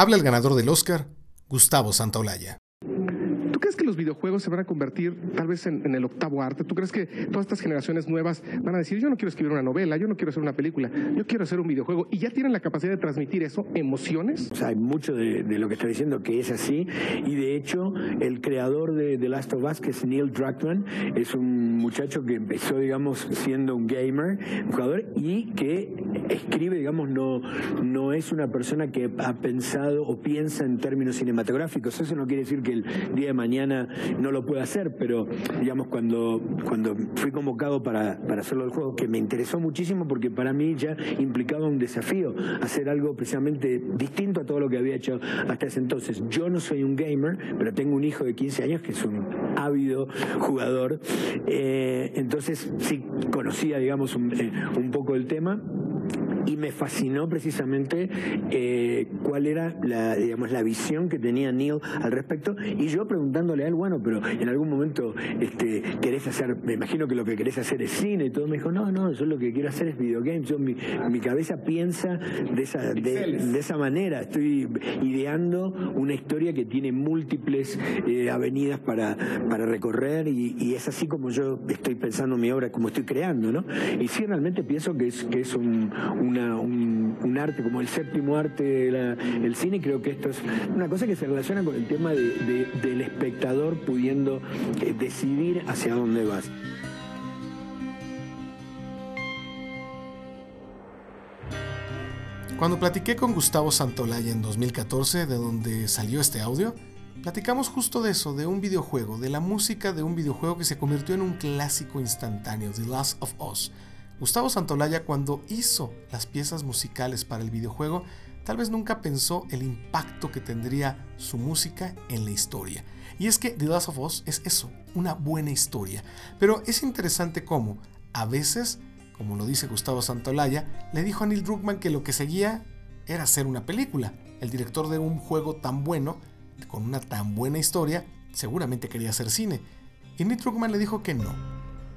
Habla el ganador del Oscar, Gustavo Santaolalla que los videojuegos se van a convertir tal vez en, el octavo arte? ¿Tú crees que todas estas generaciones nuevas van a decir, yo no quiero escribir una novela, yo no quiero hacer una película, yo quiero hacer un videojuego? ¿Y ya tienen la capacidad de transmitir eso, emociones? O sea, hay mucho de, lo que está diciendo que es así. Y de hecho, el creador de The Last of Us, que es Neil Druckmann, es un muchacho que empezó, digamos, siendo un gamer, un jugador, y que escribe, digamos, no, no es una persona que ha pensado o piensa en términos cinematográficos. Eso no quiere decir que el día de mañana no lo puedo hacer, pero digamos cuando, cuando fui convocado para, para hacerlo del juego, que me interesó muchísimo porque para mí ya implicaba un desafío, hacer algo precisamente distinto a todo lo que había hecho hasta ese entonces. Yo no soy un gamer, pero tengo un hijo de 15 años que es un ávido jugador, eh, entonces sí conocía, digamos, un, eh, un poco el tema y me fascinó precisamente eh, cuál era la, digamos, la visión que tenía Neil al respecto. Y yo preguntándole a él, bueno, pero en algún momento este, querés hacer, me imagino que lo que querés hacer es cine y todo, me dijo, no, no, yo lo que quiero hacer es videogames, yo mi, mi cabeza piensa de esa, de, esa manera, estoy ideando una historia que tiene múltiples eh, avenidas para, para recorrer y, y, es así como yo estoy pensando mi obra, como estoy creando, ¿no? Y sí, realmente pienso que es, que es un un, arte como el séptimo arte del cine, creo que esto es una cosa que se relaciona con el tema del espectador pudiendo eh, decidir hacia dónde vas. Cuando platiqué con Gustavo Santolaya en 2014, de donde salió este audio, platicamos justo de eso, de un videojuego, de la música de un videojuego que se convirtió en un clásico instantáneo, The Last of Us, Gustavo Santolaya cuando hizo las piezas musicales para el videojuego, tal vez nunca pensó el impacto que tendría su música en la historia. Y es que The Last of Us es eso, una buena historia. Pero es interesante cómo, a veces, como lo dice Gustavo Santolaya, le dijo a Neil Druckmann que lo que seguía era hacer una película. El director de un juego tan bueno, con una tan buena historia, seguramente quería hacer cine. Y Neil Druckmann le dijo que no,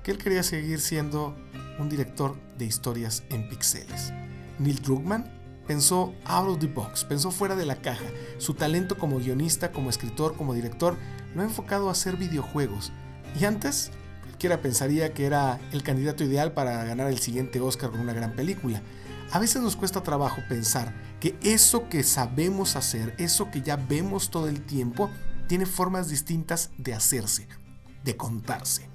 que él quería seguir siendo un director de historias en pixeles. Neil Druckmann pensó out of the box, pensó fuera de la caja. Su talento como guionista, como escritor, como director, lo ha enfocado a hacer videojuegos. Y antes, cualquiera pensaría que era el candidato ideal para ganar el siguiente Oscar con una gran película. A veces nos cuesta trabajo pensar que eso que sabemos hacer, eso que ya vemos todo el tiempo, tiene formas distintas de hacerse, de contarse.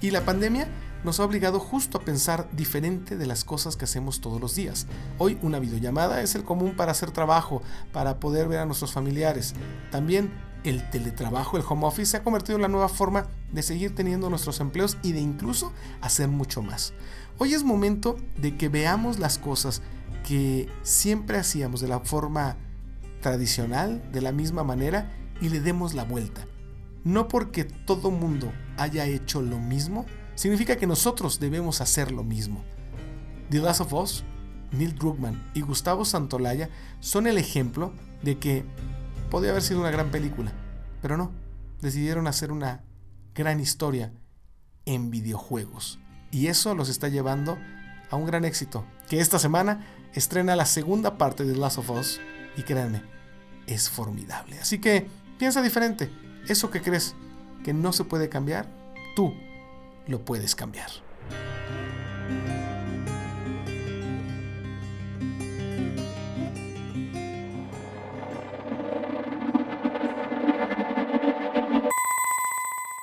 Y la pandemia nos ha obligado justo a pensar diferente de las cosas que hacemos todos los días. Hoy una videollamada es el común para hacer trabajo, para poder ver a nuestros familiares. También el teletrabajo, el home office, se ha convertido en la nueva forma de seguir teniendo nuestros empleos y de incluso hacer mucho más. Hoy es momento de que veamos las cosas que siempre hacíamos de la forma tradicional, de la misma manera, y le demos la vuelta. No porque todo mundo haya hecho lo mismo, significa que nosotros debemos hacer lo mismo. The Last of Us, Neil Druckmann y Gustavo Santolaya son el ejemplo de que podía haber sido una gran película, pero no, decidieron hacer una gran historia en videojuegos. Y eso los está llevando a un gran éxito, que esta semana estrena la segunda parte de The Last of Us y créanme, es formidable. Así que piensa diferente eso que crees que no se puede cambiar, tú lo puedes cambiar.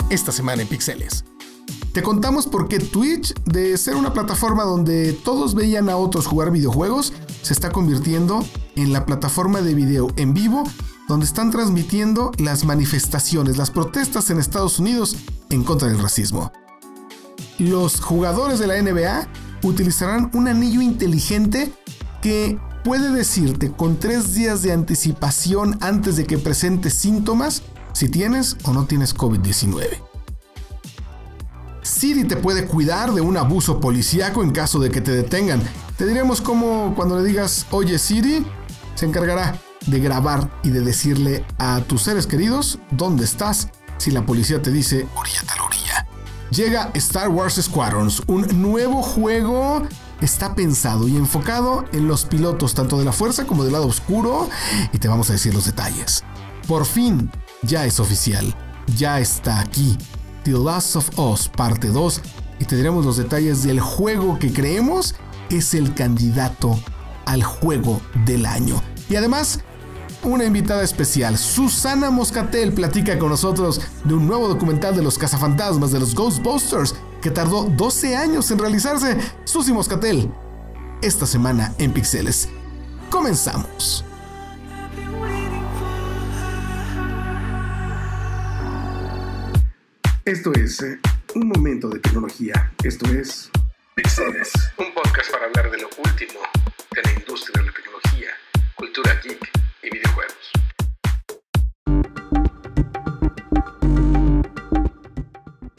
Esta semana en Pixeles. Te contamos por qué Twitch, de ser una plataforma donde todos veían a otros jugar videojuegos, se está convirtiendo en la plataforma de video en vivo donde están transmitiendo las manifestaciones, las protestas en Estados Unidos en contra del racismo. Los jugadores de la NBA utilizarán un anillo inteligente que puede decirte con tres días de anticipación antes de que presentes síntomas si tienes o no tienes COVID-19. Siri te puede cuidar de un abuso policíaco en caso de que te detengan. Te diremos como cuando le digas, oye Siri, se encargará de grabar y de decirle a tus seres queridos dónde estás si la policía te dice orilla tal orilla. Llega Star Wars Squadrons, un nuevo juego está pensado y enfocado en los pilotos tanto de la fuerza como del lado oscuro y te vamos a decir los detalles. Por fin, ya es oficial, ya está aquí. The Last of Us parte 2 y te diremos los detalles del juego que creemos es el candidato al juego del año. Y además, una invitada especial, Susana Moscatel, platica con nosotros de un nuevo documental de los cazafantasmas de los Ghostbusters que tardó 12 años en realizarse. Susi Moscatel, esta semana en Pixeles. Comenzamos. Esto es eh, un momento de tecnología. Esto es Pixeles, un podcast para hablar de lo último de la industria de la tecnología, cultura geek y videojuegos.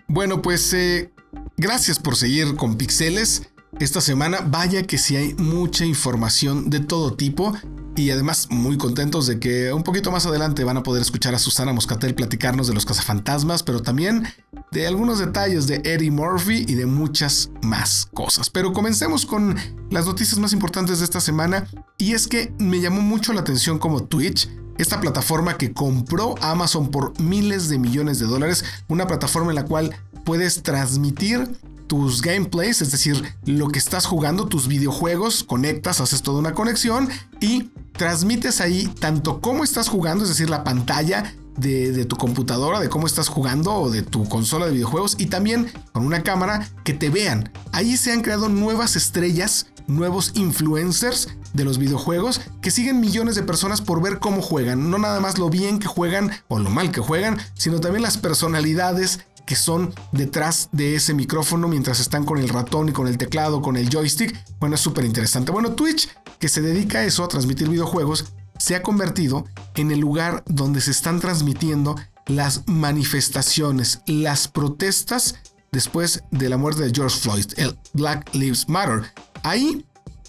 Bueno, pues eh, gracias por seguir con Pixeles. Esta semana, vaya que si hay mucha información de todo tipo y además muy contentos de que un poquito más adelante van a poder escuchar a Susana Moscatel platicarnos de los cazafantasmas, pero también de algunos detalles de Eddie Murphy y de muchas más cosas. Pero comencemos con las noticias más importantes de esta semana y es que me llamó mucho la atención como Twitch esta plataforma que compró Amazon por miles de millones de dólares, una plataforma en la cual puedes transmitir tus gameplays, es decir, lo que estás jugando, tus videojuegos, conectas, haces toda una conexión y transmites ahí tanto cómo estás jugando, es decir, la pantalla de, tu computadora, de cómo estás jugando o de tu consola de videojuegos y también con una cámara que te vean. Ahí se han creado nuevas estrellas, nuevos influencers de los videojuegos que siguen millones de personas por ver cómo juegan. No nada más lo bien que juegan o lo mal que juegan, sino también las personalidades que son detrás de ese micrófono mientras están con el ratón y con el teclado, con el joystick. Bueno, es súper interesante. Bueno, Twitch, que se dedica a eso, a transmitir videojuegos, se ha convertido en el lugar donde se están transmitiendo las manifestaciones, las protestas después de la muerte de George Floyd, el Black Lives Matter. Ahí,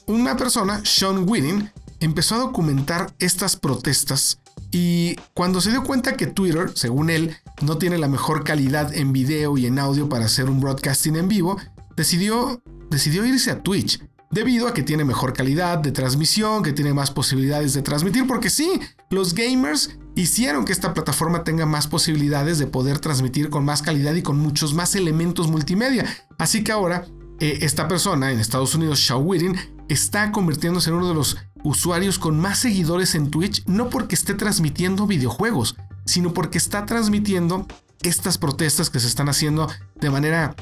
una persona, Sean Whiting, empezó a documentar estas protestas y cuando se dio cuenta que Twitter, según él, no tiene la mejor calidad en video y en audio para hacer un broadcasting en vivo, decidió, decidió irse a Twitch. Debido a que tiene mejor calidad de transmisión, que tiene más posibilidades de transmitir, porque sí, los gamers hicieron que esta plataforma tenga más posibilidades de poder transmitir con más calidad y con muchos más elementos multimedia. Así que ahora, eh, esta persona en Estados Unidos, Shaw Whiting, está convirtiéndose en uno de los usuarios con más seguidores en Twitch, no porque esté transmitiendo videojuegos, sino porque está transmitiendo estas protestas que se están haciendo de manera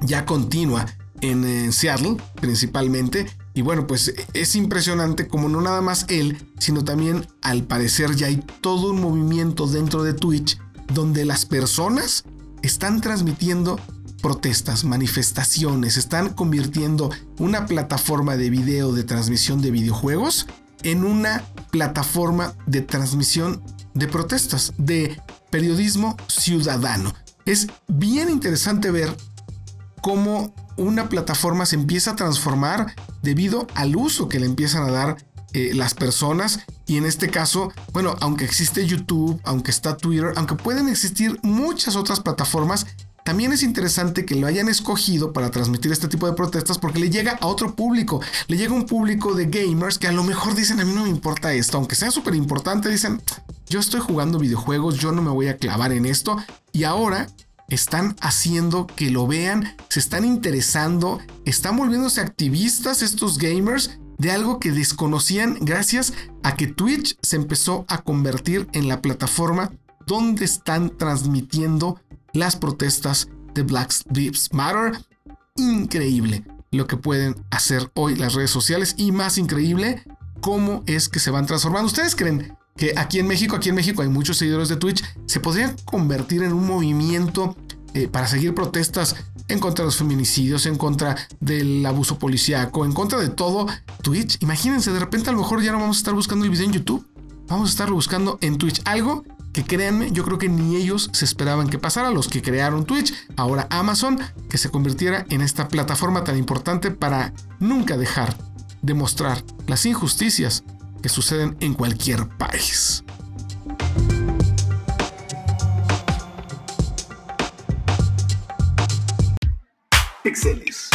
ya continua en, Seattle principalmente. Y bueno, pues es impresionante como no nada más él, sino también al parecer ya hay todo un movimiento dentro de Twitch donde las personas están transmitiendo protestas, manifestaciones, están convirtiendo una plataforma de video de transmisión de videojuegos en una plataforma de transmisión de protestas, de periodismo ciudadano. Es bien interesante ver cómo una plataforma se empieza a transformar debido al uso que le empiezan a dar eh, las personas. Y en este caso, bueno, aunque existe YouTube, aunque está Twitter, aunque pueden existir muchas otras plataformas, también es interesante que lo hayan escogido para transmitir este tipo de protestas porque le llega a otro público. Le llega un público de gamers que a lo mejor dicen a mí no me importa esto, aunque sea súper importante, dicen yo estoy jugando videojuegos, yo no me voy a clavar en esto. Y ahora están haciendo que lo vean, se están interesando, están volviéndose activistas estos gamers de algo que desconocían gracias a que Twitch se empezó a convertir en la plataforma donde están transmitiendo las protestas de Black Lives Matter. Increíble lo que pueden hacer hoy las redes sociales y más increíble cómo es que se van transformando. ¿Ustedes creen que aquí en México, aquí en México hay muchos seguidores de Twitch, se podría convertir en un movimiento eh, para seguir protestas en contra de los feminicidios, en contra del abuso policíaco, en contra de todo Twitch? Imagínense, de repente a lo mejor ya no vamos a estar buscando el video en YouTube, vamos a estarlo buscando en Twitch. Algo que créanme, yo creo que ni ellos se esperaban que pasara, los que crearon Twitch, ahora Amazon, que se convirtiera en esta plataforma tan importante para nunca dejar de mostrar las injusticias que suceden en cualquier país. Pixeles.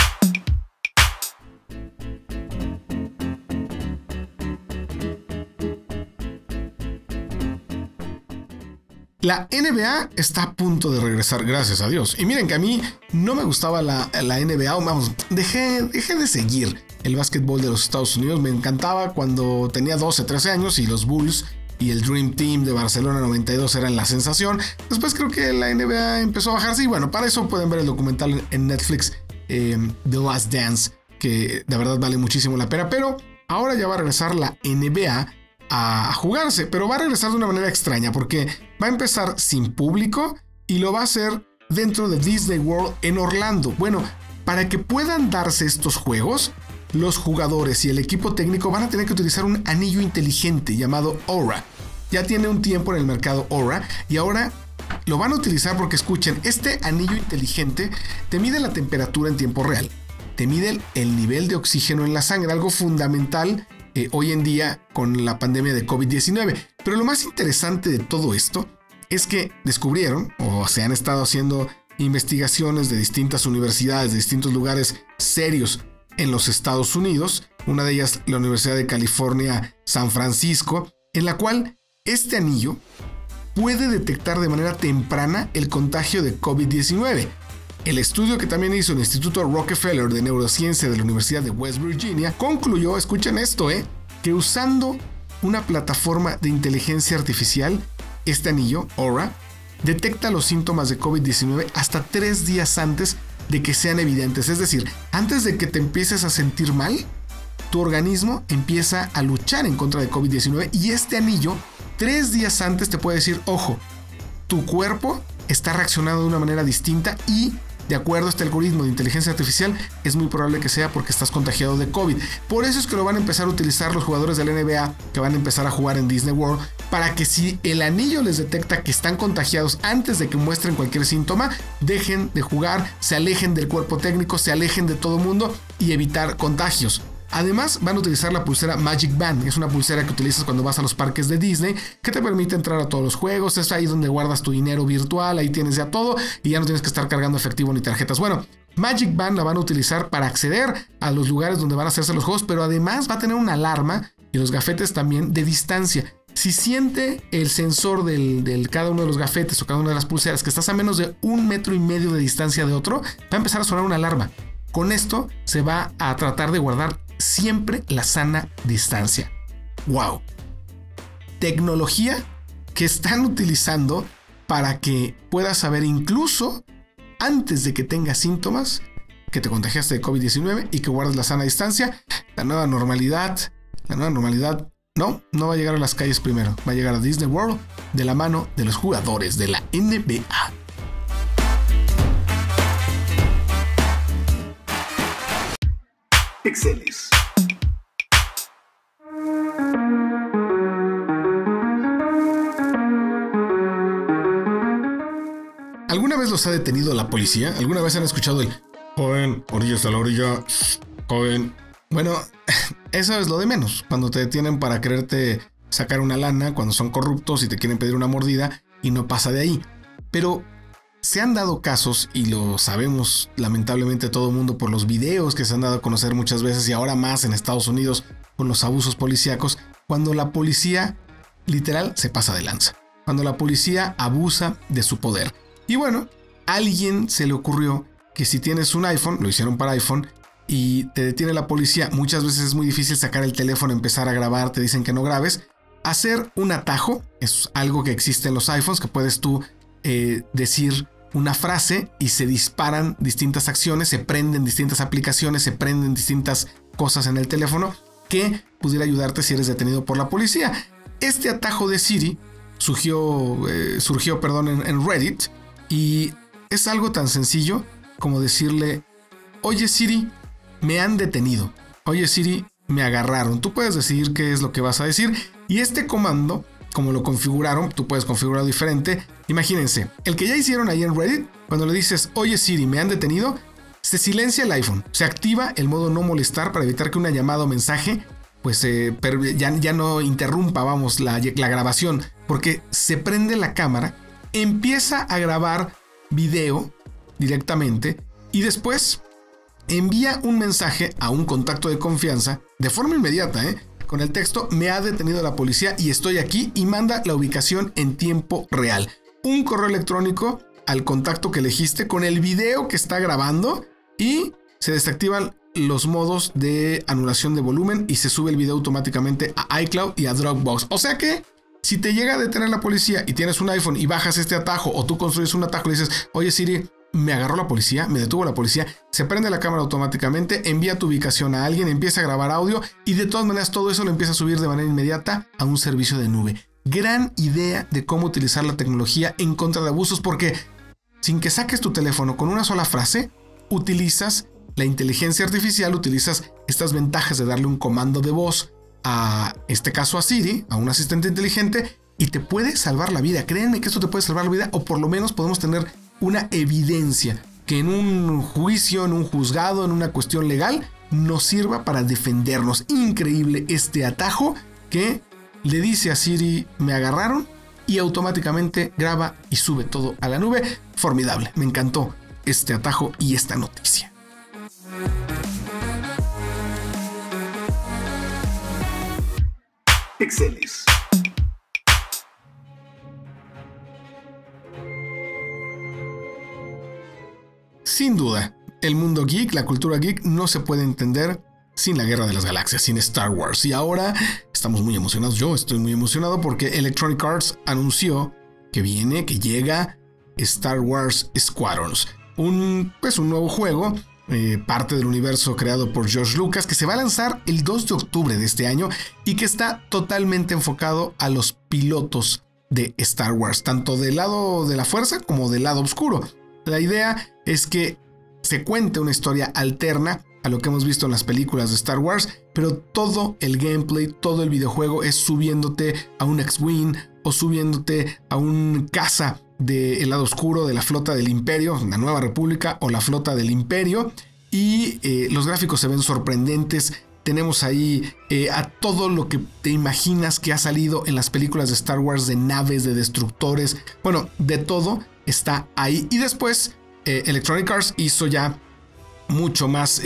La NBA está a punto de regresar, gracias a Dios. Y miren que a mí no me gustaba la, la NBA, vamos, dejé, dejé de seguir el básquetbol de los Estados Unidos. Me encantaba cuando tenía 12, 13 años y los Bulls y el Dream Team de Barcelona 92 eran la sensación. Después creo que la NBA empezó a bajarse y bueno, para eso pueden ver el documental en Netflix eh, The Last Dance, que de verdad vale muchísimo la pena. Pero ahora ya va a regresar la NBA a jugarse, pero va a regresar de una manera extraña porque va a empezar sin público y lo va a hacer dentro de Disney World en Orlando. Bueno, para que puedan darse estos juegos, los jugadores y el equipo técnico van a tener que utilizar un anillo inteligente llamado Aura. Ya tiene un tiempo en el mercado Aura y ahora lo van a utilizar porque escuchen, este anillo inteligente te mide la temperatura en tiempo real, te mide el nivel de oxígeno en la sangre, algo fundamental eh, hoy en día con la pandemia de COVID-19. Pero lo más interesante de todo esto es que descubrieron, o se han estado haciendo investigaciones de distintas universidades, de distintos lugares serios en los Estados Unidos, una de ellas la Universidad de California, San Francisco, en la cual este anillo puede detectar de manera temprana el contagio de COVID-19. El estudio que también hizo el Instituto Rockefeller de Neurociencia de la Universidad de West Virginia concluyó, escuchen esto, eh, que usando una plataforma de inteligencia artificial, este anillo, Aura, detecta los síntomas de COVID-19 hasta tres días antes de que sean evidentes. Es decir, antes de que te empieces a sentir mal, tu organismo empieza a luchar en contra de COVID-19 y este anillo, tres días antes te puede decir, ojo, tu cuerpo está reaccionando de una manera distinta y de acuerdo a este algoritmo de inteligencia artificial, es muy probable que sea porque estás contagiado de COVID. Por eso es que lo van a empezar a utilizar los jugadores de la NBA que van a empezar a jugar en Disney World para que si el anillo les detecta que están contagiados antes de que muestren cualquier síntoma, dejen de jugar, se alejen del cuerpo técnico, se alejen de todo mundo y evitar contagios. Además, van a utilizar la pulsera Magic Band. Es una pulsera que utilizas cuando vas a los parques de Disney, que te permite entrar a todos los juegos. Es ahí donde guardas tu dinero virtual, ahí tienes ya todo y ya no tienes que estar cargando efectivo ni tarjetas. Bueno, Magic Band la van a utilizar para acceder a los lugares donde van a hacerse los juegos, pero además va a tener una alarma y los gafetes también de distancia. Si siente el sensor del, cada uno de los gafetes o cada una de las pulseras que estás a menos de un metro y medio de distancia de otro, va a empezar a sonar una alarma. Con esto se va a tratar de guardar siempre la sana distancia. ¡Wow! Tecnología que están utilizando para que puedas saber incluso antes de que tengas síntomas que te contagiaste de COVID-19 y que guardes la sana distancia. La nueva normalidad, la nueva normalidad, no, no va a llegar a las calles primero, va a llegar a Disney World de la mano de los jugadores de la NBA. Pixeles. ¿Alguna vez los ha detenido la policía? ¿Alguna vez han escuchado el joven, orillas a la orilla, joven? Bueno, eso es lo de menos. Cuando te detienen para quererte sacar una lana, cuando son corruptos y te quieren pedir una mordida y no pasa de ahí. Pero se han dado casos, y lo sabemos lamentablemente todo el mundo por los videos que se han dado a conocer muchas veces y ahora más en Estados Unidos con los abusos policíacos, cuando la policía literal se pasa de lanza, cuando la policía abusa de su poder. Y bueno, a alguien se le ocurrió que si tienes un iPhone, lo hicieron para iPhone, y te detiene la policía, muchas veces es muy difícil sacar el teléfono, empezar a grabar, te dicen que no grabes, hacer un atajo, es algo que existe en los iPhones, que puedes tú eh, decir una frase y se disparan distintas acciones, se prenden distintas aplicaciones, se prenden distintas cosas en el teléfono que pudiera ayudarte si eres detenido por la policía. Este atajo de Siri surgió, eh, surgió perdón, en, Reddit y es algo tan sencillo como decirle, oye Siri, me han detenido. Oye Siri, me agarraron. Tú puedes decidir qué es lo que vas a decir y este comando como lo configuraron, tú puedes configurarlo diferente. Imagínense, el que ya hicieron ahí en Reddit, cuando le dices, oye Siri, me han detenido, se silencia el iPhone, se activa el modo no molestar para evitar que una llamada o mensaje pues eh, ya, ya, no interrumpa, vamos, la, la grabación, porque se prende la cámara, empieza a grabar video directamente y después envía un mensaje a un contacto de confianza de forma inmediata, ¿eh? Con el texto me ha detenido la policía y estoy aquí y manda la ubicación en tiempo real. un correo electrónico al contacto que elegiste con el video que está grabando y se desactivan los modos de anulación de volumen y se sube el video automáticamente a iCloud y a Dropbox. O sea que si te llega a detener la policía y tienes un iPhone y bajas este atajo o tú construyes un atajo y dices, oye Siri, me agarró la policía, me detuvo la policía, se prende la cámara automáticamente, envía tu ubicación a alguien, empieza a grabar audio y de todas maneras todo eso lo empieza a subir de manera inmediata a un servicio de nube. Gran idea de cómo utilizar la tecnología en contra de abusos porque sin que saques tu teléfono con una sola frase, utilizas la inteligencia artificial, utilizas estas ventajas de darle un comando de voz a este caso a Siri, a un asistente inteligente, y te puede salvar la vida. Créanme que esto te puede salvar la vida, o por lo menos podemos tener una evidencia que en un juicio, en un juzgado, en una cuestión legal, nos sirva para defendernos. Increíble este atajo que le dice a Siri, me agarraron, y automáticamente graba y sube todo a la nube. Formidable, me encantó este atajo y esta noticia. Pixeles. Sin duda, el mundo geek, la cultura geek, no se puede entender sin la Guerra de las Galaxias, sin Star Wars. Y ahora estamos muy emocionados. Yo estoy muy emocionado porque Electronic Arts anunció que viene, que llega Star Wars Squadrons. Un, pues, un nuevo juego eh, parte del universo creado por George Lucas, que se va a lanzar el 2 de octubre de este año y que está totalmente enfocado a los pilotos de Star Wars, tanto del lado de la fuerza como del lado oscuro. La idea es que se cuente una historia alterna a lo que hemos visto en las películas de Star Wars, pero todo el gameplay, todo el videojuego es subiéndote a un X-Wing o subiéndote a un caza del lado oscuro de la flota del imperio, la nueva república o la flota del imperio. Y eh, los gráficos se ven sorprendentes. Tenemos ahí eh, a todo lo que te imaginas que ha salido en las películas de Star Wars, de naves, de destructores. Bueno, de todo está ahí. Y después eh, Electronic Arts hizo ya mucho más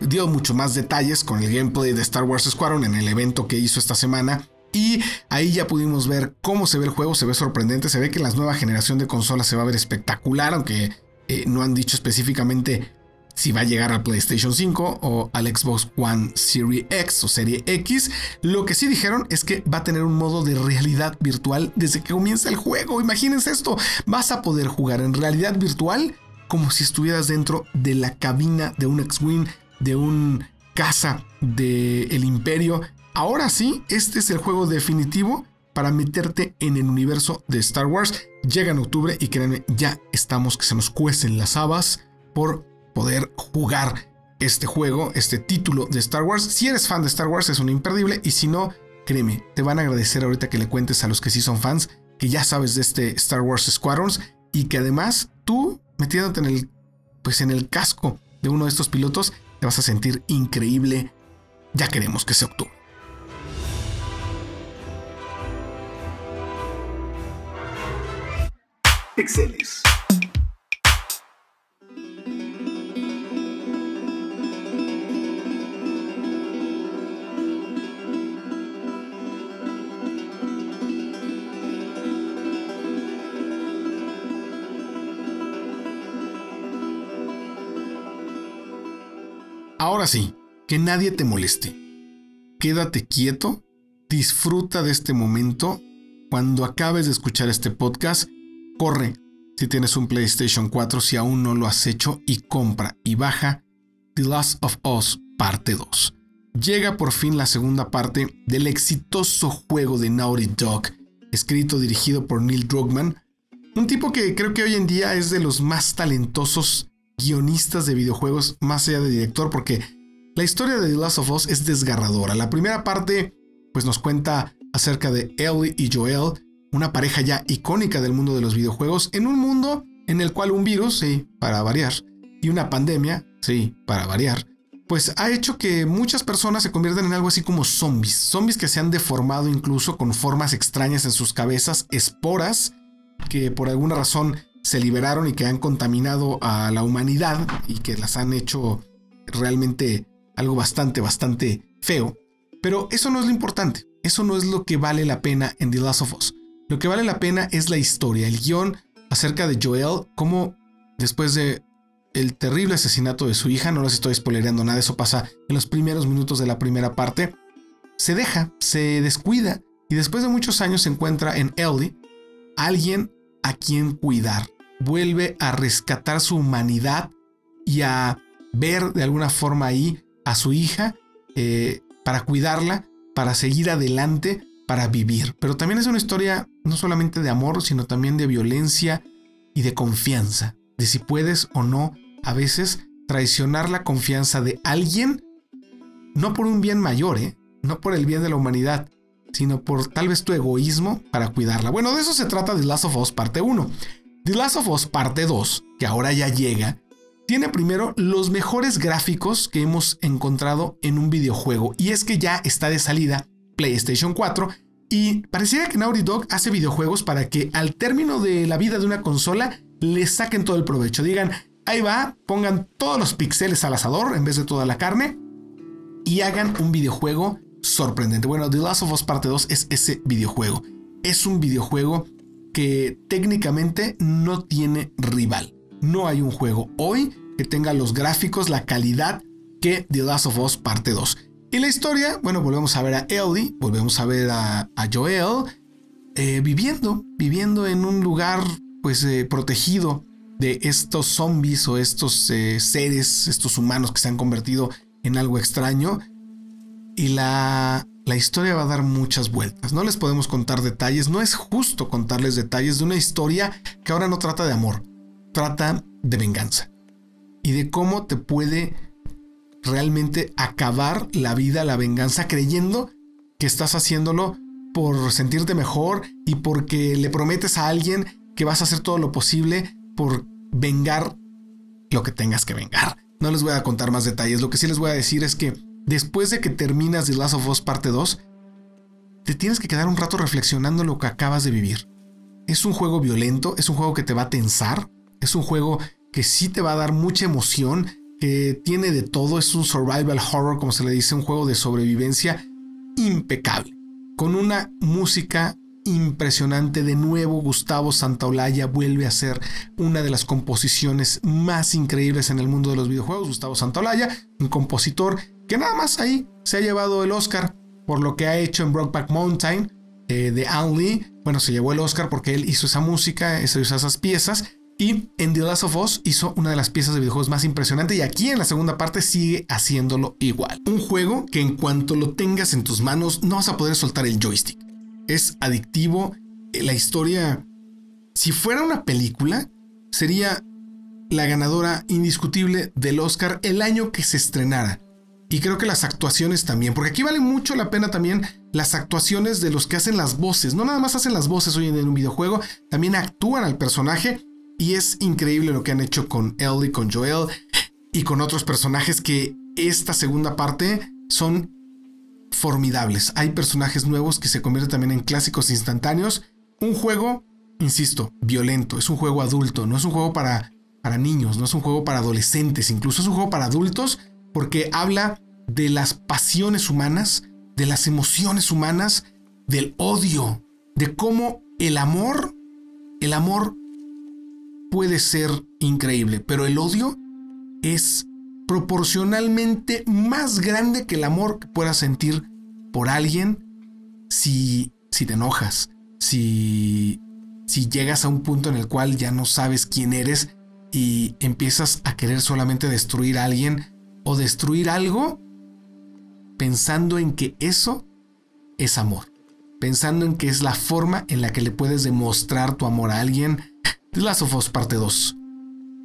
dio mucho más detalles con el gameplay de Star Wars Squadron en el evento que hizo esta semana y ahí ya pudimos ver cómo se ve el juego, se ve sorprendente, se ve que la nueva generación de consolas se va a ver espectacular, aunque eh, no han dicho específicamente si va a llegar al PlayStation 5 o al Xbox One Series X o Serie X. Lo que sí dijeron es que va a tener un modo de realidad virtual desde que comienza el juego. Imagínense esto, vas a poder jugar en realidad virtual como si estuvieras dentro de la cabina de un X-Wing, de un casa del imperio Ahora sí, este es el juego definitivo para meterte en el universo de Star Wars. Llega en octubre y créanme, ya estamos que se nos cuecen las habas por poder jugar este juego, este título de Star Wars. Si eres fan de Star Wars es un imperdible y si no, créeme, te van a agradecer ahorita que le cuentes a los que sí son fans que ya sabes de este Star Wars Squadrons y que además tú metiéndote en el pues en el casco de uno de estos pilotos te vas a sentir increíble. Ya queremos que sea octubre. Pixeles. Ahora sí, que nadie te moleste. Quédate quieto, disfruta de este momento. Cuando acabes de escuchar este podcast, Corre si tienes un PlayStation 4 si aún no lo has hecho y compra y baja The Last of Us parte 2. Llega por fin la segunda parte del exitoso juego de Naughty Dog, escrito y dirigido por Neil Druckmann, un tipo que creo que hoy en día es de los más talentosos guionistas de videojuegos, más allá de director, porque la historia de The Last of Us es desgarradora. La primera parte pues nos cuenta acerca de Ellie y Joel, una pareja ya icónica del mundo de los videojuegos, en un mundo en el cual un virus, sí, para variar, y una pandemia, sí, para variar, pues ha hecho que muchas personas se conviertan en algo así como zombies, zombies que se han deformado incluso con formas extrañas en sus cabezas, esporas, que por alguna razón se liberaron y que han contaminado a la humanidad y que las han hecho realmente algo bastante, bastante feo. Pero eso no es lo importante, eso no es lo que vale la pena en The Last of Us. Lo que vale la pena es la historia, el guion acerca de Joel, cómo después de el terrible asesinato de su hija, no les estoy spoilereando nada, eso pasa en los primeros minutos de la primera parte, se deja, se descuida y después de muchos años se encuentra en Ellie alguien a quien cuidar. Vuelve a rescatar su humanidad y a ver de alguna forma ahí a su hija eh, para cuidarla, para seguir adelante, para vivir. Pero también es una historia no solamente de amor, sino también de violencia y de confianza, de si puedes o no a veces traicionar la confianza de alguien, no por un bien mayor, ¿eh? no por el bien de la humanidad, sino por tal vez tu egoísmo para cuidarla. Bueno, de eso se trata The Last of Us parte 1. The Last of Us parte 2, que ahora ya llega, tiene primero los mejores gráficos que hemos encontrado en un videojuego. Y es que ya está de salida PlayStation 4 y pareciera que Naughty Dog hace videojuegos para que al término de la vida de una consola le saquen todo el provecho. Digan, ahí va, pongan todos los píxeles al asador en vez de toda la carne y hagan un videojuego sorprendente. Bueno, The Last of Us Parte 2 es ese videojuego. Es un videojuego que técnicamente no tiene rival. No hay un juego hoy que tenga los gráficos, la calidad que The Last of Us Parte 2. Y la historia, bueno, volvemos a ver a Ellie, volvemos a ver a, Joel eh, viviendo, viviendo en un lugar pues eh, protegido de estos zombies o estos eh, seres, estos humanos que se han convertido en algo extraño y la, la historia va a dar muchas vueltas. No les podemos contar detalles, no es justo contarles detalles de una historia que ahora no trata de amor, trata de venganza y de cómo te puede realmente acabar la vida, la venganza, creyendo que estás haciéndolo por sentirte mejor y porque le prometes a alguien que vas a hacer todo lo posible por vengar lo que tengas que vengar. No les voy a contar más detalles, lo que sí les voy a decir es que después de que terminas The Last of Us parte 2, te tienes que quedar un rato reflexionando lo que acabas de vivir. Es un juego violento, es un juego que te va a tensar, es un juego que sí te va a dar mucha emoción, que tiene de todo, es un survival horror, como se le dice, un juego de sobrevivencia impecable, con una música impresionante. De nuevo, Gustavo Santaolalla vuelve a ser una de las composiciones más increíbles en el mundo de los videojuegos. Gustavo Santaolalla, un compositor que nada más ahí se ha llevado el Oscar por lo que ha hecho en Brokeback Mountain eh, de Ang Lee. Bueno, se llevó el Oscar porque él hizo esa música, hizo esas piezas. Y en The Last of Us hizo una de las piezas de videojuegos más impresionantes y aquí en la segunda parte sigue haciéndolo igual. Un juego que en cuanto lo tengas en tus manos no vas a poder soltar el joystick. Es adictivo. Eh, la historia, si fuera una película, sería la ganadora indiscutible del Oscar el año que se estrenara. Y creo que las actuaciones también, porque aquí vale mucho la pena también las actuaciones de los que hacen las voces. No nada más hacen las voces hoy en un videojuego, también actúan al personaje. Y es increíble lo que han hecho con Ellie, con Joel y con otros personajes que esta segunda parte son formidables. Hay personajes nuevos que se convierten también en clásicos instantáneos. Un juego, insisto, violento. Es un juego adulto, no es un juego para, para niños, no es un juego para adolescentes, incluso es un juego para adultos porque habla de las pasiones humanas, de las emociones humanas, del odio, de cómo el amor, el amor puede ser increíble, pero el odio es proporcionalmente más grande que el amor que puedas sentir por alguien si, si te enojas, si, si llegas a un punto en el cual ya no sabes quién eres y empiezas a querer solamente destruir a alguien o destruir algo pensando en que eso es amor. Pensando en que es la forma en la que le puedes demostrar tu amor a alguien. Last of Us parte 2.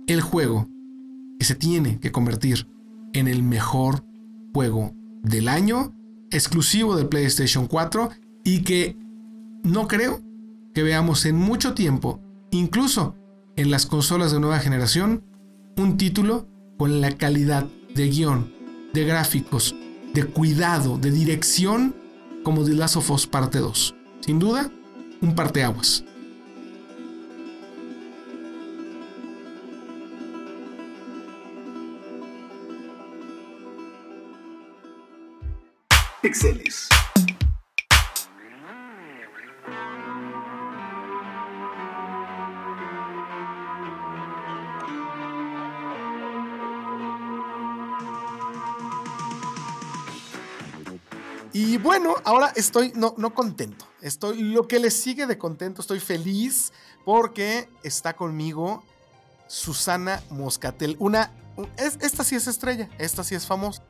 El juego que se tiene que convertir en el mejor juego del año, exclusivo del PlayStation 4 y que no creo que veamos en mucho tiempo, incluso en las consolas de nueva generación, un título con la calidad de guion, de gráficos, de cuidado, de dirección, como The Last of Us parte 2. Sin duda, un parteaguas. Pixeles. Y bueno, ahora estoy no, no contento. Estoy lo que le sigue de contento. Estoy feliz porque está conmigo Susana Moscatel. Una. esta sí es estrella. Esta sí es famosa.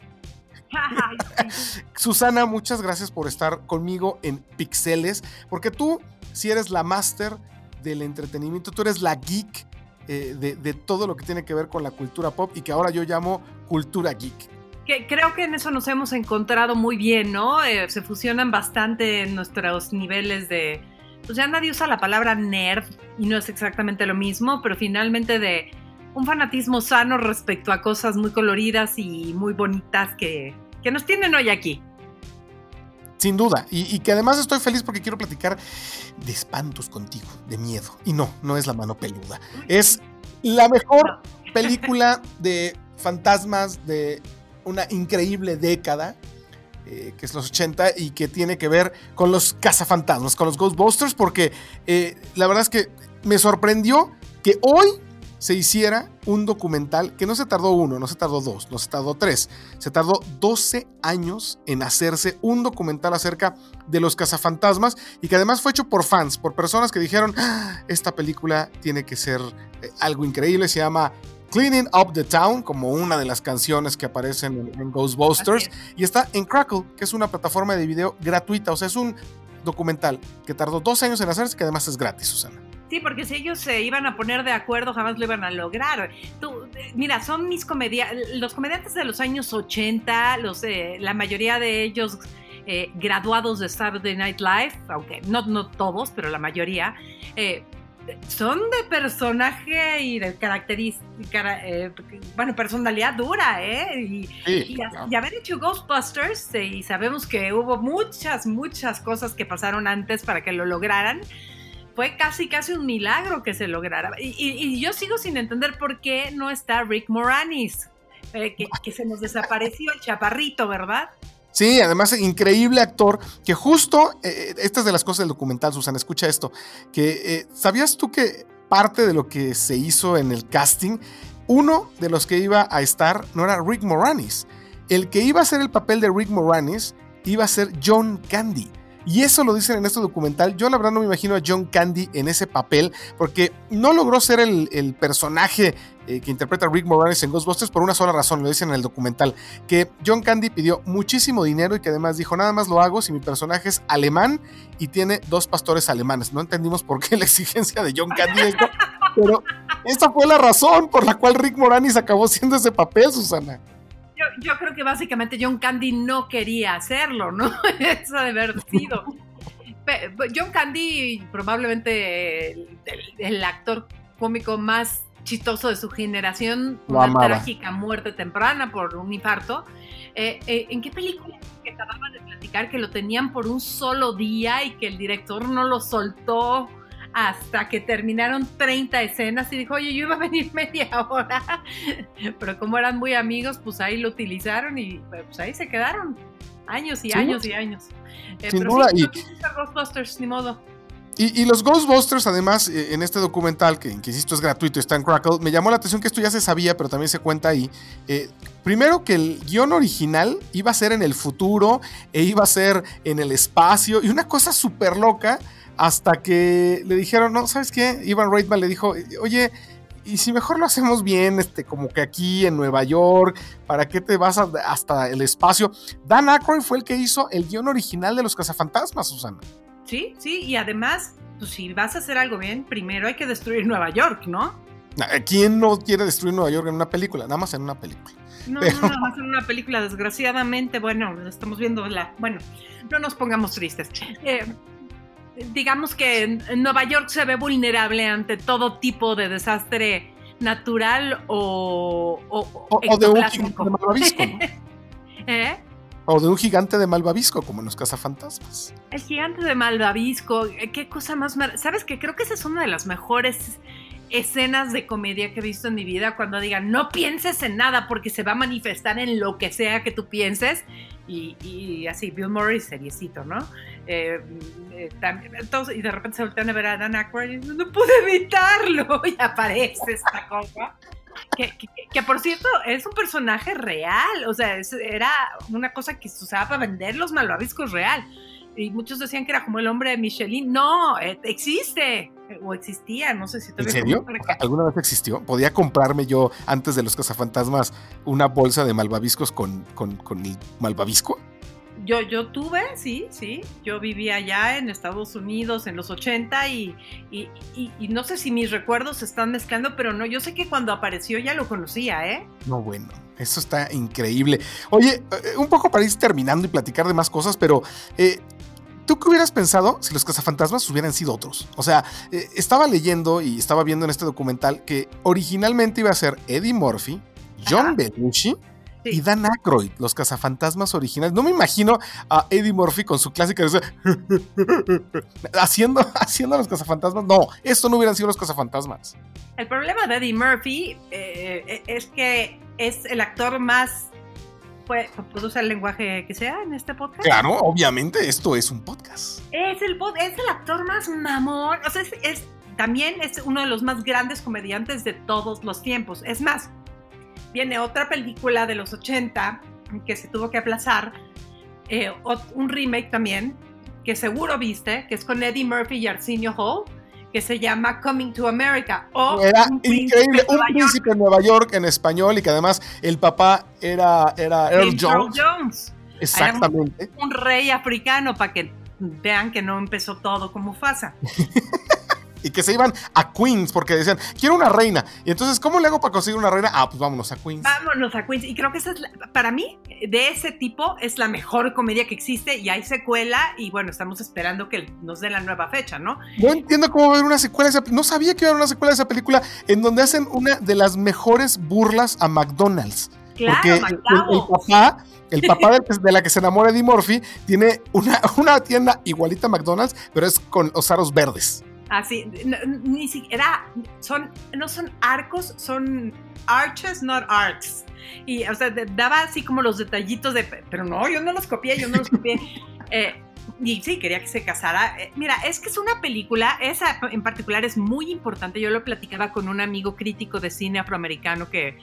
Susana, muchas gracias por estar conmigo en Pixeles. Porque tú, si eres la máster del entretenimiento, tú eres la geek eh, de, de todo lo que tiene que ver con la cultura pop y que ahora yo llamo cultura geek creo que en eso nos hemos encontrado muy bien, ¿no? Eh, se fusionan bastante nuestros niveles de... Pues ya nadie usa la palabra nerd y no es exactamente lo mismo, pero finalmente de un fanatismo sano respecto a cosas muy coloridas y muy bonitas que, que nos tienen hoy aquí. Sin duda, y, y, que además estoy feliz porque quiero platicar de espantos contigo, de miedo. Y no, no es la mano peluda. Es la mejor película de fantasmas de una increíble década, eh, que es los 80, y que tiene que ver con los cazafantasmas, con los Ghostbusters, porque eh, la verdad es que me sorprendió que hoy se hiciera un documental que no se tardó uno, no se tardó dos, no se tardó tres, se tardó 12 años en hacerse un documental acerca de los cazafantasmas y que además fue hecho por fans, por personas que dijeron, ah, esta película tiene que ser eh, algo increíble, se llama Cleaning Up the Town, como una de las canciones que aparecen en, Ghostbusters, y está en Crackle, que es una plataforma de video gratuita, o sea, es un documental que tardó dos años en hacerse, que además es gratis, Susana. Sí, porque si ellos se iban a poner de acuerdo, jamás lo iban a lograr. mira, son mis comediantes, los comediantes de los años 80, los, eh, la mayoría de ellos eh, graduados de Saturday Night Live, aunque no, no todos, pero la mayoría, eh, son de personaje y de característica, eh, bueno, personalidad dura, ¿eh? Y, haber hecho Ghostbusters, eh, y sabemos que hubo muchas, muchas cosas que pasaron antes para que lo lograran. Fue casi, casi un milagro que se lograra. Y, yo sigo sin entender por qué no está Rick Moranis, eh, que, que se nos desapareció el chaparrito, ¿verdad? Sí, además increíble actor que justo, eh, esta es de las cosas del documental, Susana, escucha esto, que eh, ¿sabías tú que parte de lo que se hizo en el casting, uno de los que iba a estar no era Rick Moranis, el que iba a ser el papel de Rick Moranis iba a ser John Candy. Y eso lo dicen en este documental. Yo la verdad no me imagino a John Candy en ese papel porque no logró ser el, personaje eh, que interpreta a Rick Moranis en Ghostbusters por una sola razón, lo dicen en el documental, que John Candy pidió muchísimo dinero y que además dijo, nada más lo hago si mi personaje es alemán y tiene dos pastores alemanes. No entendimos por qué la exigencia de John Candy pero esa fue la razón por la cual Rick Moranis acabó siendo ese papel, Susana yo, creo que básicamente John Candy no quería hacerlo, ¿no? Eso de haber sido. John Candy, probablemente el, actor cómico más chistoso de su generación, una trágica muerte temprana por un infarto. Eh, eh, ¿En qué película que acababan de platicar que lo tenían por un solo día y que el director no lo soltó? hasta que terminaron 30 escenas y dijo, oye, yo iba a venir media hora. Pero como eran muy amigos, pues ahí lo utilizaron y pues ahí se quedaron años y años y años. Eh, Sin duda. y... Ghostbusters, ni modo. Y, los Ghostbusters, además, eh, en este documental, que, insisto es gratuito, está en Crackle, me llamó la atención que esto ya se sabía, pero también se cuenta ahí. Eh, primero que el guion original iba a ser en el futuro, e iba a ser en el espacio, y una cosa súper loca hasta que le dijeron, no, ¿sabes qué? Ivan Reitman le dijo, oye, y si mejor lo hacemos bien, este, como que aquí en Nueva York, ¿para qué te vas hasta el espacio? Dan Aykroyd fue el que hizo el guion original de Los Cazafantasmas, Susana. Sí, sí, y además, pues si vas a hacer algo bien, primero hay que destruir Nueva York, ¿no? ¿Quién no quiere destruir Nueva York en una película? Nada más en una película. No, no, nada más en una película, desgraciadamente, bueno, estamos viendo la... Bueno, no nos pongamos tristes. Eh, digamos que Nueva York se ve vulnerable ante todo tipo de desastre natural o, o, de un gigante de malvavisco. ¿Eh? O de un gigante de malvavisco, como en los cazafantasmas. El gigante de malvavisco, qué cosa más... ¿Sabes qué? Creo que esa es una de las mejores escenas de comedia que he visto en mi vida cuando digan no pienses en nada porque se va a manifestar en lo que sea que tú pienses y, así Bill Murray seriecito, ¿no? Eh, eh, entonces, y de repente se voltean a ver a Dan Aykroyd y no pude evitarlo y aparece esta cosa que, por cierto es un personaje real, o sea, era una cosa que se usaba para vender los malvaviscos real. Y muchos decían que era como el hombre de Michelin. No, eh, existe o existía, no sé si ¿En serio? ¿Alguna vez existió? ¿Podía comprarme yo antes de los cazafantasmas una bolsa de malvaviscos con, con, con el malvavisco? Yo, yo tuve, sí, sí. Yo vivía allá en Estados Unidos en los 80 y, y, y, no sé si mis recuerdos se están mezclando, pero no, yo sé que cuando apareció ya lo conocía, ¿eh? No, bueno, eso está increíble. Oye, eh, un poco para ir terminando y platicar de más cosas, pero eh, ¿Tú qué hubieras pensado si los cazafantasmas hubieran sido otros? O sea, eh, estaba leyendo y estaba viendo en este documental que originalmente iba a ser Eddie Murphy, John Belushi y Dan Aykroyd, los cazafantasmas originales. No me imagino a Eddie Murphy con su clásica haciendo, haciendo los cazafantasmas. No, esto no hubieran sido los cazafantasmas. El problema de Eddie Murphy eh, es que es el actor más ¿Puedo usar el lenguaje que sea en este podcast? Claro, obviamente, esto es un podcast. Es el, es el actor más mamón. O sea, es, también es uno de los más grandes comediantes de todos los tiempos. Es más, viene otra película de los 80 que se tuvo que aplazar, eh, un remake también, que seguro viste, que es con Eddie Murphy y Arsenio Hall, que se llama Coming to America. O era increíble, un príncipe en Nueva York en español y que además el papá era, era Earl Jones. Jones. Exactamente. Un, rey africano para que vean que no empezó todo como Fasa. y que se iban a Queens porque decían, quiero una reina. Y entonces, ¿cómo le hago para conseguir una reina? Ah, pues vámonos a Queens. Vámonos a Queens. Y creo que esa es, para mí, de ese tipo, es la mejor comedia que existe y hay secuela y bueno, estamos esperando que nos dé la nueva fecha, ¿no? No entiendo cómo ver una secuela de esa No sabía que iba a haber una secuela de esa película en donde hacen una de las mejores burlas a McDonald's. Claro, porque el, papá el papá de, la que se enamora Eddie Murphy tiene una, una tienda igualita a McDonald's, pero es con los aros verdes. Así, ni siquiera, son, no son arcos, son arches, not arcs. Y, o sea, daba así como los detallitos de, pero no, yo no los copié, yo no los copié. Eh, y sí, quería que se casara. Eh, mira, es que es una película, esa en particular es muy importante. Yo lo platicaba con un amigo crítico de cine afroamericano que,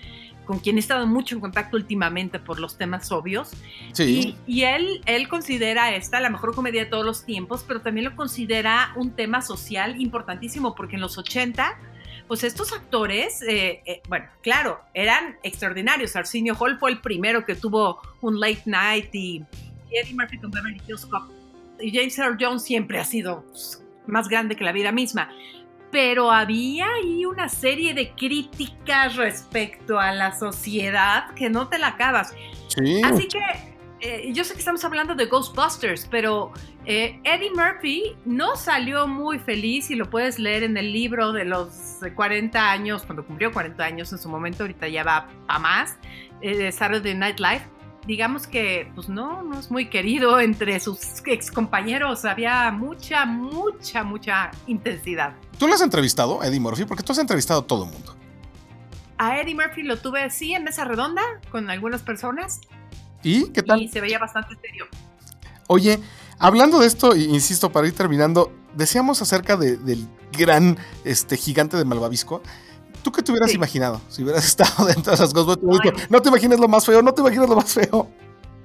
con quien he estado mucho en contacto últimamente por los temas obvios. Sí. Y, él, él considera esta la mejor comedia de todos los tiempos, pero también lo considera un tema social importantísimo, porque en los 80, pues estos actores, eh, eh, bueno, claro, eran extraordinarios. Arsenio Hall fue el primero que tuvo un late night y, Eddie Murphy con Beverly Hills Cop. Y James Earl Jones siempre ha sido pues, más grande que la vida misma pero había ahí una serie de críticas respecto a la sociedad que no te la acabas. Sí. Así que eh, yo sé que estamos hablando de Ghostbusters, pero eh, Eddie Murphy no salió muy feliz y lo puedes leer en el libro de los 40 años, cuando cumplió 40 años en su momento, ahorita ya va a más, eh, de Saturday Night Live digamos que pues no, no es muy querido entre sus ex compañeros. Había mucha, mucha, mucha intensidad. ¿Tú lo has entrevistado, Eddie Murphy? Porque tú has entrevistado a todo el mundo. A Eddie Murphy lo tuve, sí, en mesa redonda con algunas personas. ¿Y qué tal? Y se veía bastante serio. Oye, hablando de esto, insisto, para ir terminando, decíamos acerca del gran este, gigante de Malvavisco. ¿Tú qué te hubieras imaginado si hubieras estado dentro de esas Ghostbusters? No te imagines lo más feo, no te imagines lo más feo.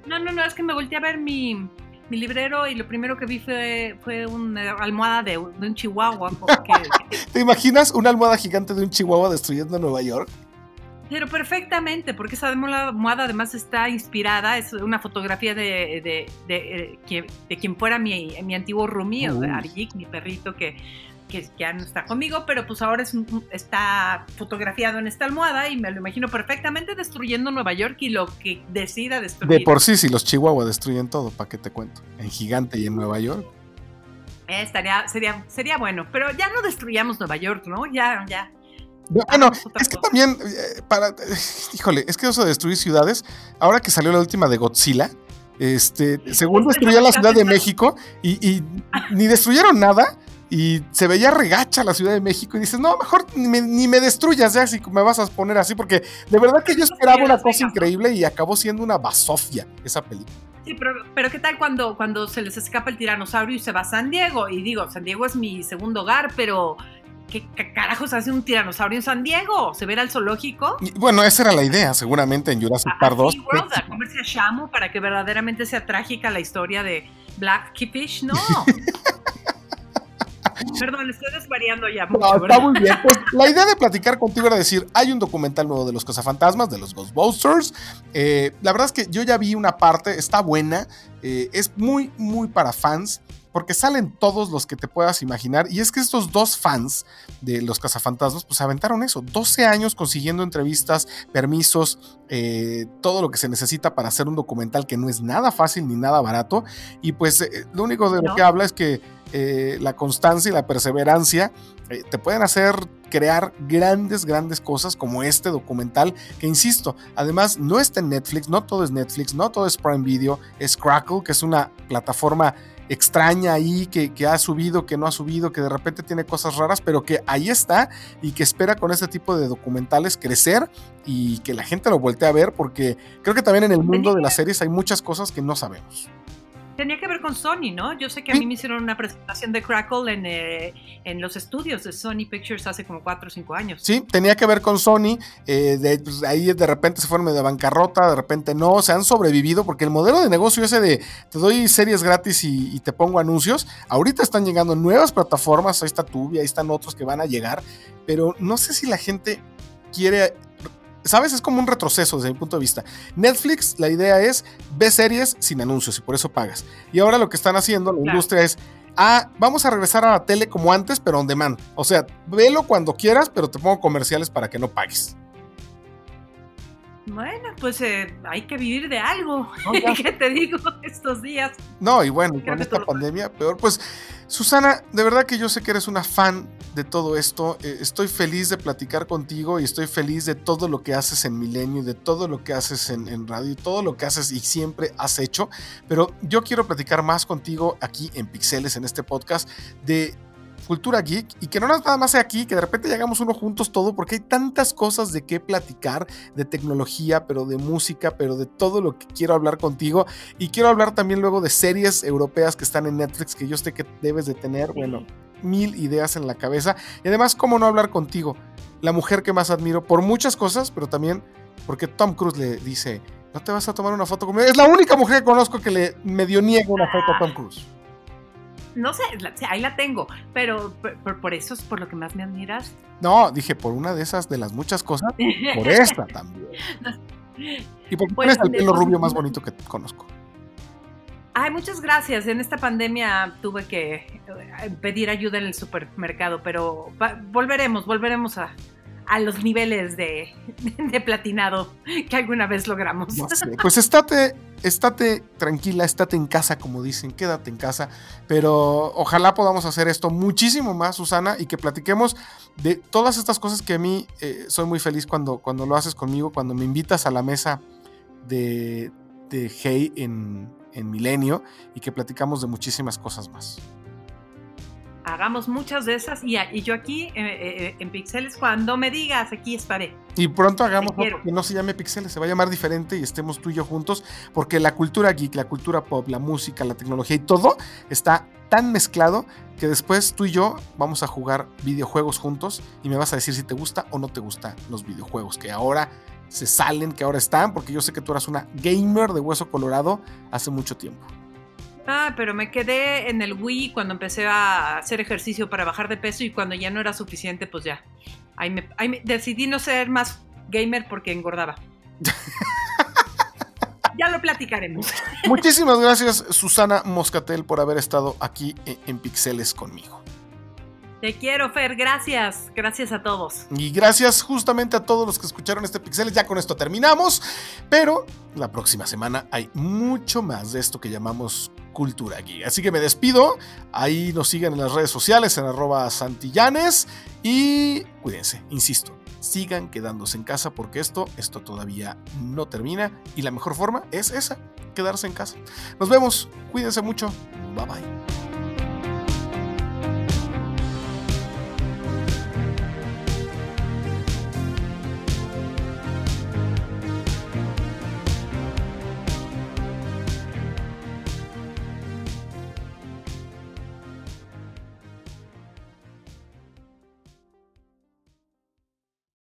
No, no, no, es que me volteé a ver mi, mi librero y lo primero que vi fue, fue una almohada de, un chihuahua. ¿Te imaginas una almohada gigante de un chihuahua destruyendo Nueva York? Pero perfectamente, porque esa almohada además está inspirada, es una fotografía de, de, de, eh, de quien fuera mi, mi antiguo roomie, uh. mi perrito que que ya no está conmigo, pero pues ahora es, está fotografiado en esta almohada y me lo imagino perfectamente destruyendo Nueva York y lo que decida destruir. De por sí, si los Chihuahua destruyen todo, ¿para qué te cuento? En Gigante y en Nueva York. Eh, estaría, sería, sería bueno, pero ya no destruyamos Nueva York, ¿no? Ya, ya. Bueno, es que también, eh, para, híjole, es que eso de destruir ciudades, ahora que salió la última de Godzilla, este, según destruyó la Ciudad de México y, y ni destruyeron nada, y se veía regacha la Ciudad de México y dices, no, mejor ni me, destruyas ya si me vas a poner así, porque de verdad que yo esperaba una cosa increíble y acabó siendo una basofia esa película. Sí, pero, pero ¿qué tal cuando, cuando se les escapa el tiranosaurio y se va a San Diego? Y digo, San Diego es mi segundo hogar, pero ¿qué carajos hace un tiranosaurio en San Diego? ¿Se ve al zoológico? bueno, esa era la idea, seguramente en Jurassic Park 2. World, a comerse a Shamu para que verdaderamente sea trágica la historia de Black Fish, no. Perdón, estoy desvariando ya. Mucho, está muy bien. Pues la idea de platicar contigo era decir: hay un documental nuevo de los cazafantasmas, de los Ghostbusters. Eh, la verdad es que yo ya vi una parte, está buena. Eh, es muy, muy para fans porque salen todos los que te puedas imaginar. Y es que estos dos fans de los cazafantasmas, pues aventaron eso, 12 años consiguiendo entrevistas, permisos, eh, todo lo que se necesita para hacer un documental que no es nada fácil ni nada barato. Y pues lo único de lo que habla es que eh, la constancia y la perseverancia eh, te pueden hacer crear grandes, grandes cosas como este documental, que insisto, además no está en Netflix, no todo es Netflix, no todo es Prime Video, es Crackle, que es una plataforma extraña ahí que, que, ha subido, que no ha subido, que de repente tiene cosas raras, pero que ahí está y que espera con este tipo de documentales crecer y que la gente lo voltee a ver porque creo que también en el mundo de las series hay muchas cosas que no sabemos. Tenía que ver con Sony, ¿no? Yo sé que a mí me hicieron una presentación de Crackle en, eh, en, los estudios de Sony Pictures hace como 4 o 5 años. Sí, tenía que ver con Sony. Eh, de, pues, ahí de repente se fueron de bancarrota, de repente no, se han sobrevivido porque el modelo de negocio ese de te doy series gratis y, y te pongo anuncios, ahorita están llegando nuevas plataformas, ahí está Tubi, ahí están otros que van a llegar, pero no sé si la gente quiere ¿Sabes? Es como un retroceso desde mi punto de vista. Netflix, la idea es, ve series sin anuncios y por eso pagas. Y ahora lo que están haciendo la industria es, ah, vamos a regresar a la tele como antes, pero on demand. O sea, velo cuando quieras, pero te pongo comerciales para que no pagues. Bueno, pues eh, hay que vivir de algo. ¿Qué te digo estos días? No, y bueno, con esta pandemia, peor. Pues, Susana, de verdad que yo sé que eres una fan de todo esto. Eh, estoy feliz de platicar contigo y estoy feliz de todo lo que haces en Milenio, y de todo lo que haces en, en radio y todo lo que haces y siempre has hecho. Pero yo quiero platicar más contigo aquí en Pixeles, en este podcast, de Cultura Geek y que no nada más sea aquí, que de repente llegamos uno juntos todo, porque hay tantas cosas de qué platicar, de tecnología, pero de música, pero de todo lo que quiero hablar contigo. Y quiero hablar también luego de series europeas que están en Netflix, que yo sé que debes de tener, bueno, mil ideas en la cabeza. Y además, ¿cómo no hablar contigo? La mujer que más admiro por muchas cosas, pero también porque Tom Cruise le dice, no te vas a tomar una foto conmigo. Es la única mujer que conozco que le medio niega una foto a Tom Cruise no sé, ahí la tengo, pero por, eso es por lo que más me admiras. No, dije por una de esas de las muchas cosas, por esta también. Y porque tienes el pelo rubio más bonito que conozco. Ay, muchas gracias. En esta pandemia tuve que eh, pedir ayuda en el supermercado, pero volveremos, volveremos a, a los niveles de, de, platinado que alguna vez logramos. Pues estate, estate tranquila, estate en casa, como dicen, quédate en casa. Pero ojalá podamos hacer esto muchísimo más, Susana, y que platiquemos de todas estas cosas que a mí eh, soy muy feliz cuando, cuando lo haces conmigo, cuando me invitas a la mesa de, de Hey en, en Milenio y que platicamos de muchísimas cosas más hagamos muchas de esas y, y yo aquí eh, eh, en Pixeles, cuando me digas, aquí estaré. Y pronto hagamos otro que no se llame Pixeles, se va a llamar diferente y estemos tú y yo juntos, porque la cultura geek, la cultura pop, la música, la tecnología y todo está tan mezclado que después tú y yo vamos a jugar videojuegos juntos y me vas a decir si te gusta o no te gustan los videojuegos, que ahora se salen, que ahora están, porque yo sé que tú eras una gamer de hueso colorado hace mucho tiempo. Ah, pero me quedé en el Wii cuando empecé a hacer ejercicio para bajar de peso y cuando ya no era suficiente, pues ya. Ahí me, decidí no ser más gamer porque engordaba. ya lo platicaremos. Muchísimas gracias, Susana Moscatel, por haber estado aquí en Pixeles conmigo. Te quiero, Fer, gracias. Gracias a todos. Y gracias justamente a todos los que escucharon este Pixeles. Ya con esto terminamos, pero la próxima semana hay mucho más de esto que llamamos cultura aquí. Así que me despido. Ahí nos siguen en las redes sociales, en arroba santillanes. Y cuídense, insisto, sigan quedándose en casa porque esto, esto todavía no termina. Y la mejor forma es esa, quedarse en casa. Nos vemos, cuídense mucho. Bye bye.